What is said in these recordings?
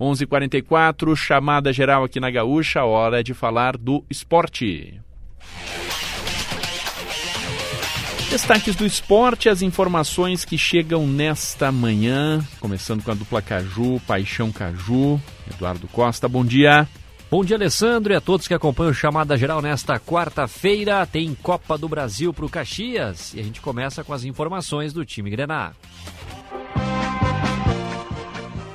11:44 chamada geral aqui na Gaúcha, hora de falar do esporte. Destaques do esporte, as informações que chegam nesta manhã, começando com a dupla Caju, Paixão Caju, Eduardo Costa, bom dia. Bom dia, Alessandro, e a todos que acompanham o Chamada Geral nesta quarta-feira. Tem Copa do Brasil para o Caxias e a gente começa com as informações do time Grená.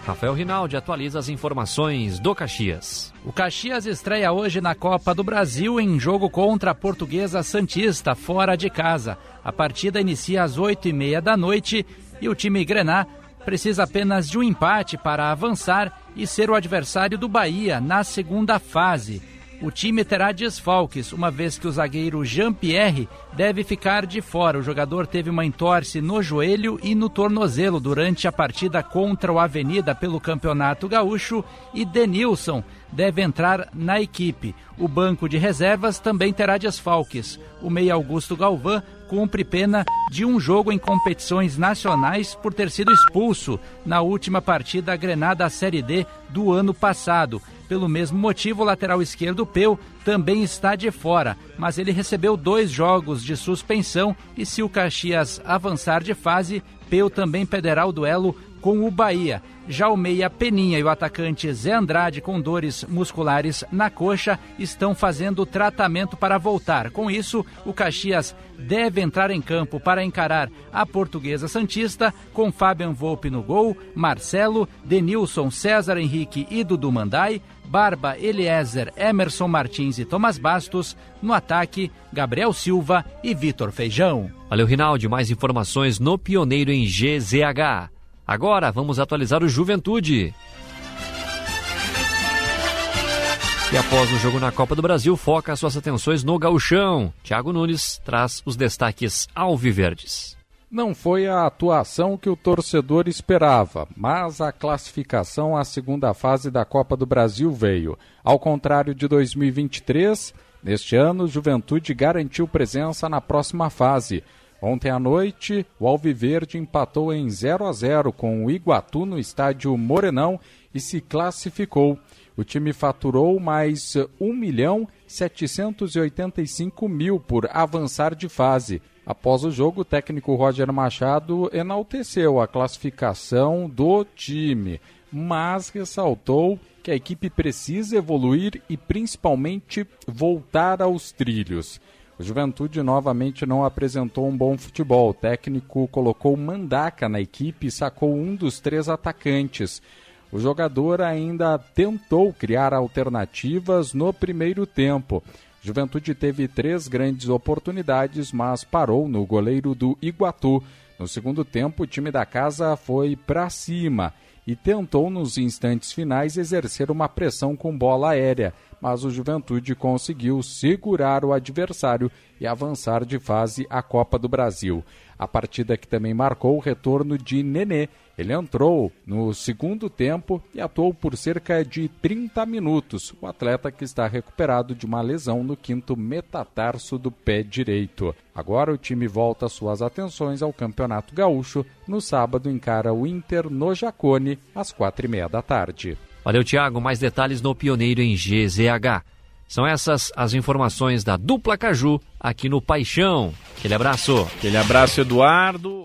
Rafael Rinaldi atualiza as informações do Caxias. O Caxias estreia hoje na Copa do Brasil em jogo contra a Portuguesa Santista, fora de casa. A partida inicia às oito e meia da noite e o time Grená precisa apenas de um empate para avançar e ser o adversário do Bahia na segunda fase. O time terá desfalques, uma vez que o zagueiro Jean-Pierre deve ficar de fora. O jogador teve uma entorse no joelho e no tornozelo durante a partida contra o Avenida pelo Campeonato Gaúcho e Denilson deve entrar na equipe. O banco de reservas também terá desfalques. O meia Augusto Galvão cumpre pena de um jogo em competições nacionais por ter sido expulso na última partida grenada da Série D do ano passado. Pelo mesmo motivo, o lateral esquerdo Peu também está de fora, mas ele recebeu dois jogos de suspensão e se o Caxias avançar de fase, Peu também perderá o duelo com o Bahia. Já o meia Peninha e o atacante Zé Andrade, com dores musculares na coxa, estão fazendo tratamento para voltar. Com isso, o Caxias deve entrar em campo para encarar a Portuguesa Santista, com Fabian Volpe no gol, Marcelo, Denilson, César Henrique e Dudu Mandai, Barba, Eliezer, Emerson Martins e Thomas Bastos. No ataque, Gabriel Silva e Vitor Feijão. Valeu, Rinaldi. Mais informações no Pioneiro em GZH. Agora vamos atualizar o Juventude. E após o jogo na Copa do Brasil, foca suas atenções no gauchão. Thiago Nunes traz os destaques alviverdes. Não foi a atuação que o torcedor esperava, mas a classificação à segunda fase da Copa do Brasil veio. Ao contrário de 2023, neste ano, Juventude garantiu presença na próxima fase. Ontem à noite, o Alviverde empatou em 0 a 0 com o Iguatu no estádio Morenão e se classificou. O time faturou mais 1 milhão 785 mil por avançar de fase. Após o jogo, o técnico Roger Machado enalteceu a classificação do time, mas ressaltou que a equipe precisa evoluir e principalmente voltar aos trilhos. O Juventude novamente não apresentou um bom futebol. O técnico colocou Mandaca na equipe e sacou um dos três atacantes. O jogador ainda tentou criar alternativas no primeiro tempo. Juventude teve três grandes oportunidades, mas parou no goleiro do Iguatu. No segundo tempo, o time da casa foi para cima e tentou nos instantes finais exercer uma pressão com bola aérea mas o Juventude conseguiu segurar o adversário e avançar de fase à Copa do Brasil. A partida que também marcou o retorno de Nenê. Ele entrou no segundo tempo e atuou por cerca de 30 minutos. O atleta que está recuperado de uma lesão no quinto metatarso do pé direito. Agora o time volta suas atenções ao Campeonato Gaúcho. No sábado encara o Inter no Jacone às quatro e meia da tarde. Valeu, Tiago. Mais detalhes no Pioneiro em GZH. São essas as informações da dupla Caju aqui no Paixão. Aquele abraço. Aquele abraço, Eduardo.